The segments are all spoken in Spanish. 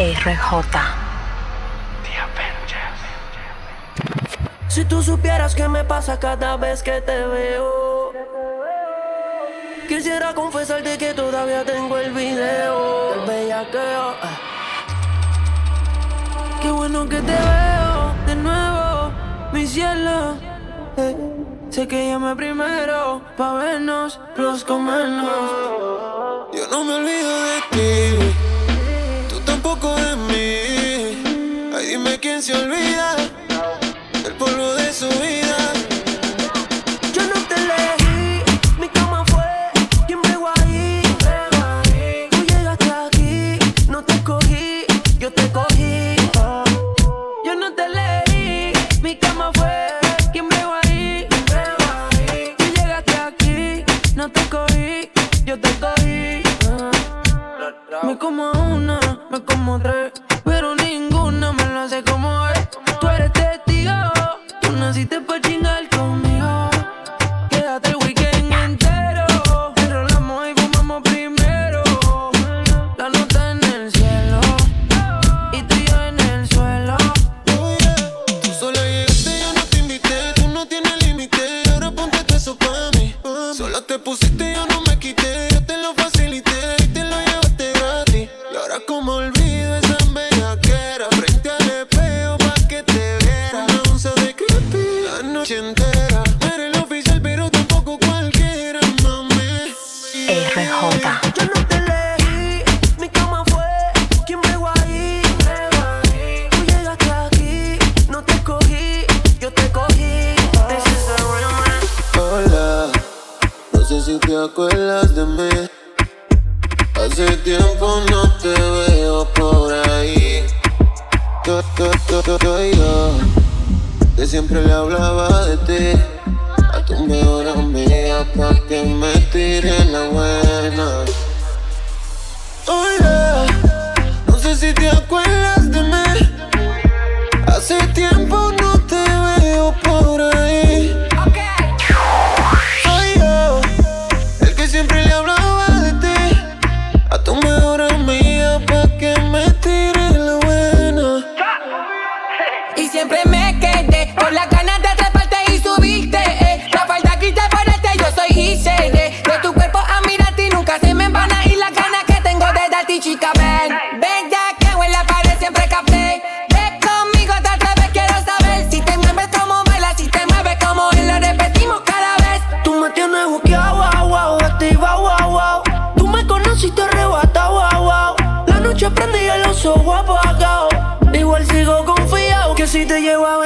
RJ. Si tú supieras qué me pasa cada vez que te veo, quisiera confesarte que todavía tengo el video del bellaqueo. Ah. Qué bueno que te veo de nuevo, mi cielo. Eh, sé que llamé primero pa' vernos, los comernos. Yo no me olvido de ti. se olvida el polvo de su vida. acuerdas de mí. Hace tiempo no te veo por ahí. Yo, yo, yo, que siempre le hablaba de ti. A tu mejor amiga para que me tire la buena. Oh no sé si te acuerdas de mí. Hace tiempo si te llego a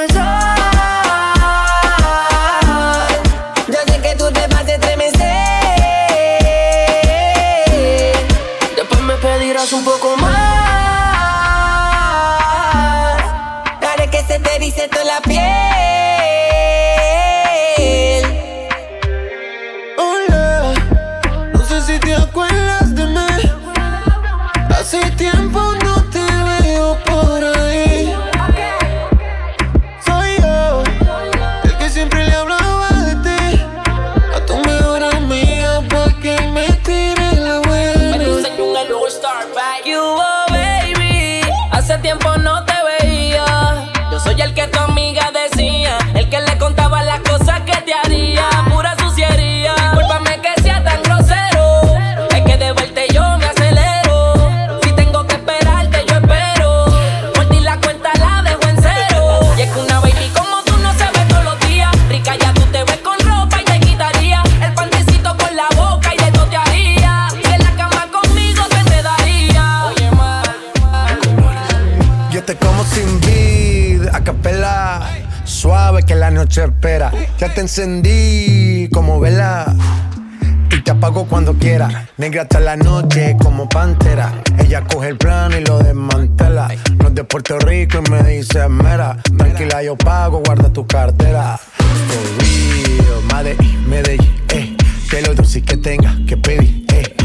te como sin vid, a capela. Suave que la noche espera. Ya te encendí como vela. Y te apago cuando quiera. Negra hasta la noche como pantera. Ella coge el plano y lo desmantela. No es de Puerto Rico y me dice mera. Tranquila, yo pago, guarda tu cartera. For real, Medellín, Medellín, eh. Te lo que tenga que pedir, eh.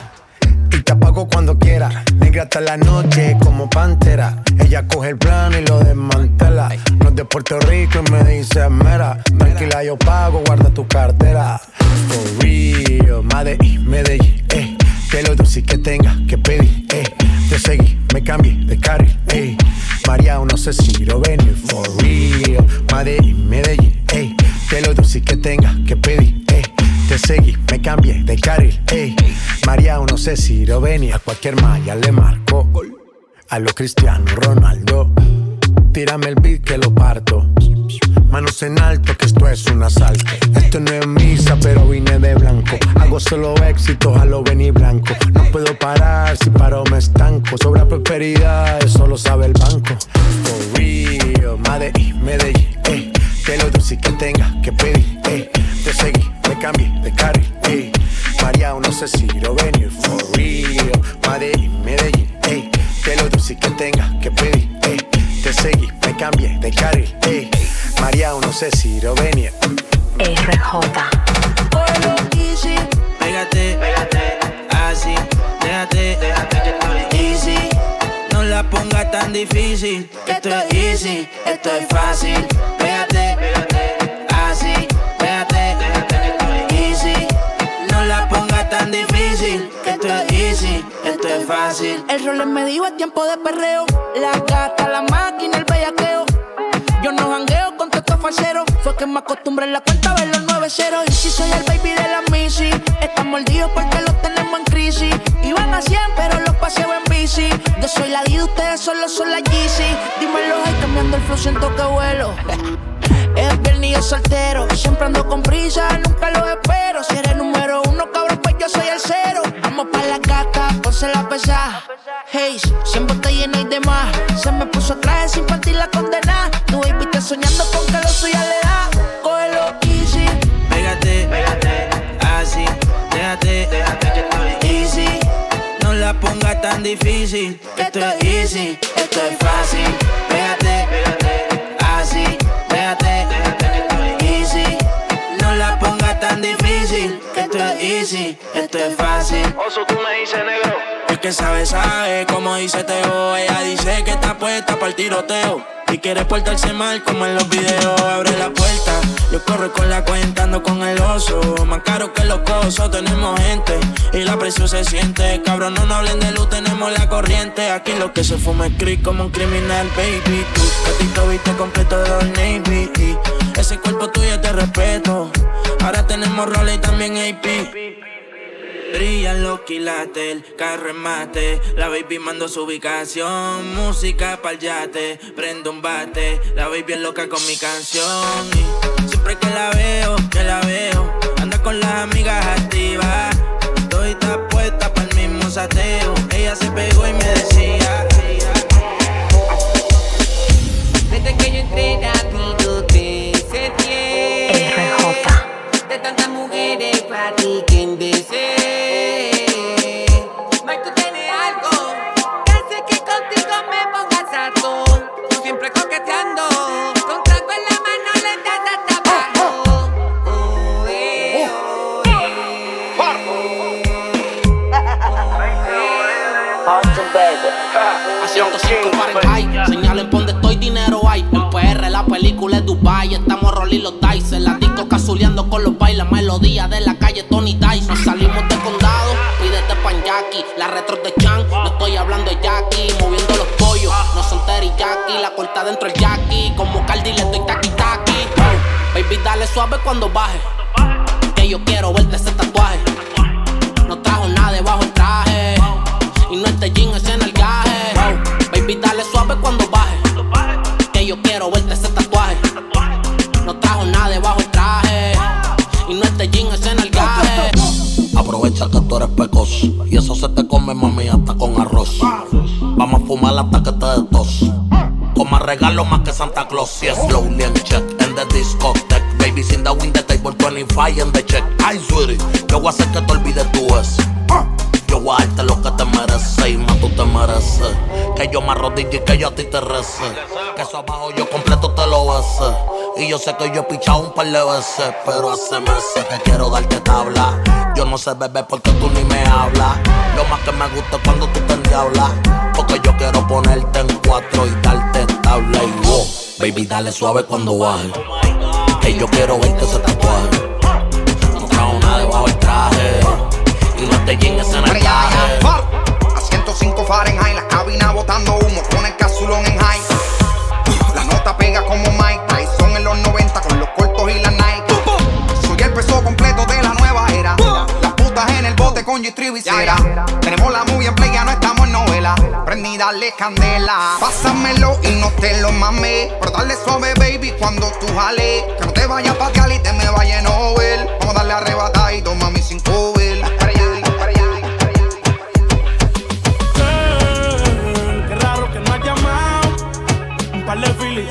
y te apago cuando quiera. Negra hasta la noche como pantera. Ella coge el plano y lo desmantela. No es de Puerto Rico y me dice mera. Tranquila, yo pago, guarda tu cartera. For real, Medellín, Medellín, eh. Que lo dulce que tenga que pedir, eh. Te seguí, me cambié de carril, eh. María, no sé si lo venir, for real. Medellín, Medellín, eh. Que lo dulce que tenga que pedir, eh. Te seguí, me cambié de carril, ey. María, no sé si lo venía, cualquier malla le marco. A lo Cristiano Ronaldo, tírame el beat que lo parto. Manos en alto, que esto es un asalto. Esto no es misa, pero vine de blanco. Hago solo éxito, a lo venir blanco. No puedo parar, si paro me estanco. Sobra prosperidad, eso lo sabe el banco. For real, Medellín, Medellín, ey. Que lo dulce que tenga que pedir, ey. Te seguí, me cambié de carril, ey. María, no sé si lo venir, for real. Medellín, Medellín, ey. Que lo dulce que tenga que pedir, ey. Te seguí, me cambié de carril, ey. María, no sé si lo venir. RJ. Pégate, pégate, así, déjate, déjate que estoy easy. No la pongas tan difícil. Esto es easy, esto es fácil. Así, déjate, estoy easy. No la pongas tan difícil. Esto es easy, esto es fácil. El rol me dijo es tiempo de perreo. La gata, la máquina, el bellaqueo. Yo no jangueo con estos falseros. Fue que me acostumbré en la cuenta a ver los 9 ceros. Y si soy el baby de la Missy, están mordidos porque los tenemos en crisis. Iban a 100, pero los paseo en bici. Yo soy la D, ustedes solo son la Yeezy. Dímelo, ay, cambiando el flow, siento que vuelo. Viernes y yo soltero. Siempre ando con prisa, nunca lo espero. Si eres número uno, cabrón, pues yo soy el cero. Vamos pa' la gata, ponse la pesada. Hey, siempre está lleno y demás. Se me puso traje sin partir la condena. Tu baby está soñando con que lo suya le da. Cógelo easy. Pégate, pégate, así, déjate, déjate que estoy easy. No la pongas tan difícil. Que esto es easy, esto es fácil. Pégate, pégate, así, estoy easy. No la pongas tan difícil. Que esto es easy, esto es fácil. Oso, tú me dices negro. El que sabe, sabe, como dice Teo. Ella dice que está puesta para el tiroteo. Y quiere portarse mal como en los videos. Abre la puerta, yo corro con la cuenta, ando con el oso. Más caro que los cosos, tenemos gente. Y la presión se siente. Cabrón, no nos hablen de luz, tenemos la corriente. Aquí lo que se fuma es creep como un criminal, baby. Tú, gatito viste completo de Old Navy. Ese cuerpo tuyo te respeto. Ahora tenemos roles y también AP. Brillan los quilates, el carro en mate. La baby mando su ubicación. Música pa'l yate, prendo un bate. La baby es loca con mi canción. Y siempre que la veo, que la veo, anda con las amigas activas. Estoy puesta pa'l mismo sateo. Ella se pegó y me decía. De la calle Tony. Nos salimos del condado, pídete pan Jackie. La retro de Chan, no estoy hablando de Jackie. Moviendo los pollos, no son teriyaki. La corta dentro el Jackie, como Cardi le doy taqui taqui. Baby, dale suave cuando baje. Que yo quiero verte ese tatuaje. Vamos a fumar hasta que te dé tos. Con más regalo más que Santa Claus. Yes, slowly and check in the discotheque. Babies in the wing, the table 25 and the check. Ay, sweetie, yo voy a hacer que te olvides tú yo me arrodille y que yo a ti te rece. Que eso abajo yo completo te lo bese. Y yo sé que yo he pichado un par de veces, pero hace meses que quiero darte tabla. no sé, bebé, porque tú ni me hablas. Lo más que me gusta es cuando tú te endiablas. Porque yo quiero ponerte en cuatro y darte estable. Y wow, baby, dale suave cuando baje. Que yo quiero verte ese tatuaje. No trajo nada debajo del traje. Y no te en. A 105 Fahrenheit, cabina botando humo con el casulón en high. La nota pega como Mike Tyson en los 90 con los cortos y la Nike. Soy el peso completo de la nueva era. Las putas en el bote con g Tenemos la movie en play, ya no estamos en novela. Prendí, dale candela. Pásamelo y no te lo mames. Pero dale suave, baby, cuando tú jales. Que no te vayas pa' Cali, te me vaya en Nobel. Vamos a darle arrebatadito, mami, sin cover. Un par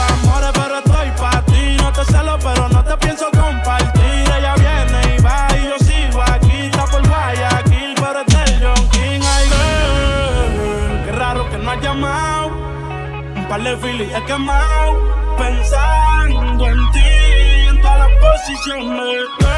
amores, pero estoy pa' ti. No te celo, pero no te pienso compartir. Ella viene y va y yo sigo aquí. Está por Guayaquil, es del John King. Ay, qué raro que no has llamado. Un par de filis he quemado. Pensando en ti, en todas las posiciones.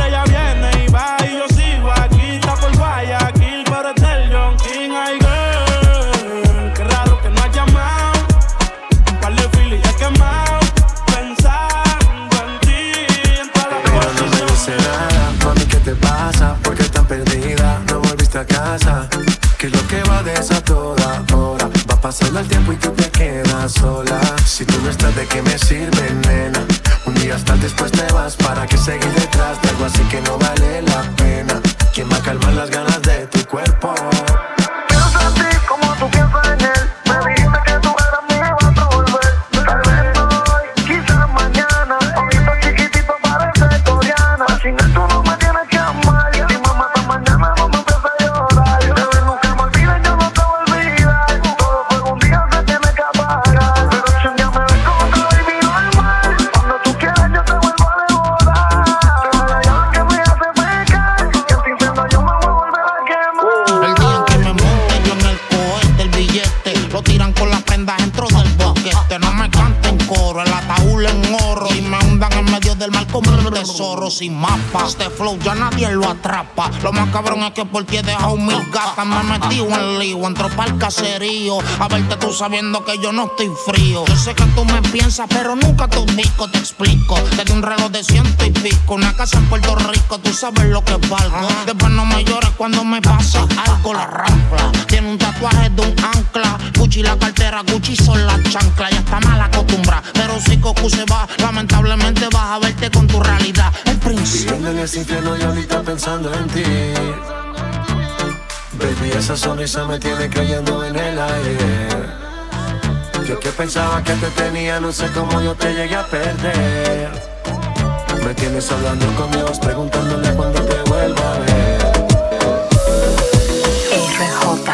¿Qué es lo que va de esa toda hora? Va pasando el tiempo y tú te quedas sola. Si tú no estás, ¿de qué me sirve, nena? Un día estás, después te vas. ¿Para qué seguir detrás de algo así que no sin mapa. Este flow ya nadie lo atrapa. Lo más cabrón es que por ti he dejado mil gatas. Me he metido en lío, entro pa'l caserío. A verte tú sabiendo que yo no estoy frío. Yo sé que tú me piensas, pero nunca tu disco te explico. Desde un reloj de ciento y pico, una casa en Puerto Rico, tú sabes lo que valgo. Después no me llores cuando me pasa algo la rampla. Tiene un tatuaje de un ancla. Gucci la cartera, Gucci son las chanclas. Ya está mal acostumbrada, pero si Cocu se va, lamentablemente vas a verte con tu realidad. Viviendo en ese infierno y ahorita pensando en ti. Baby, esa sonrisa me tiene cayendo en el aire. Yo que pensaba que te tenía, no sé cómo yo te llegué a perder. Me tienes hablando con Dios, preguntándole cuándo te vuelva a ver. RJ.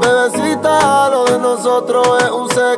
Bebecita, lo de nosotros es un secreto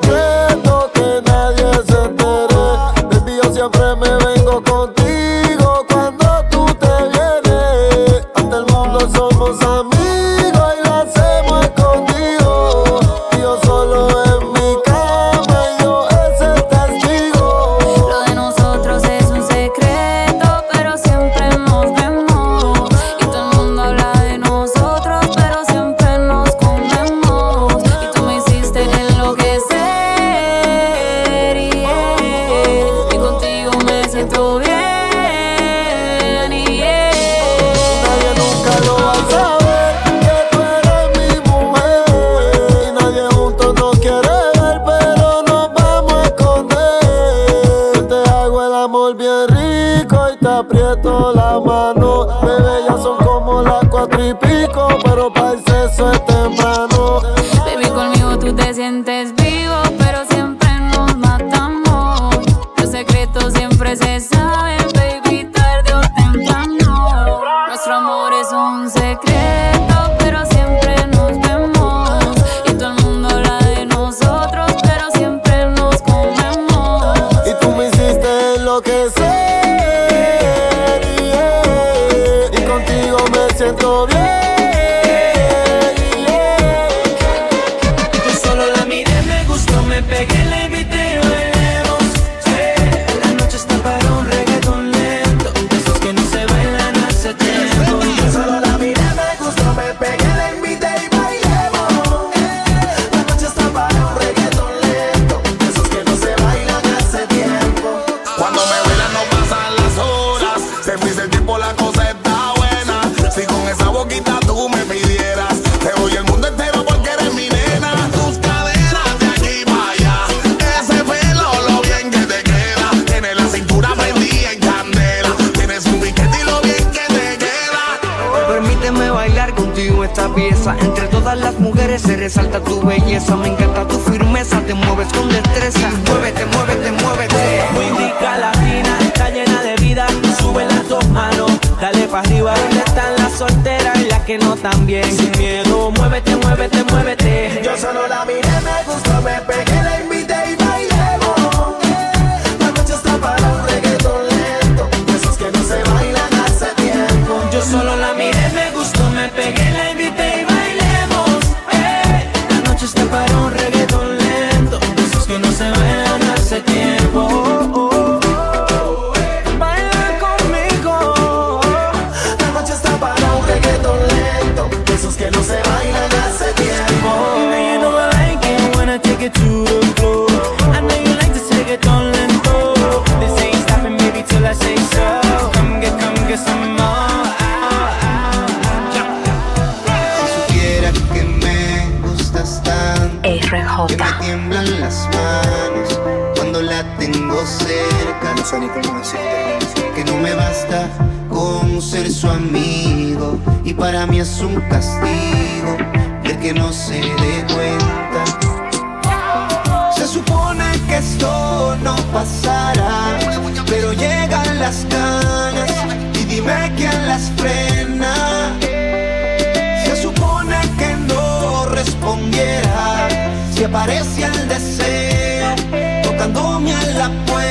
resalta tu belleza, me encanta tu firmeza, te mueves con destreza. Muévete, muévete, muévete. Muy rica latina, está llena de vida, sube las dos manos, dale para arriba. ¿Dónde están las solteras y las que no tan bien? Sin miedo, muévete, muévete, muévete. Yo solo la miré, me gustó, me pegué. Que me tiemblan las manos cuando la tengo cerca. Que no me basta con ser su amigo. Y para mí es un castigo el que no se dé cuenta. Se supone que esto no pasará, pero llegan las ganas dime quién las frena. Se supone que no respondiera si aparecía el deseo tocándome a la puerta.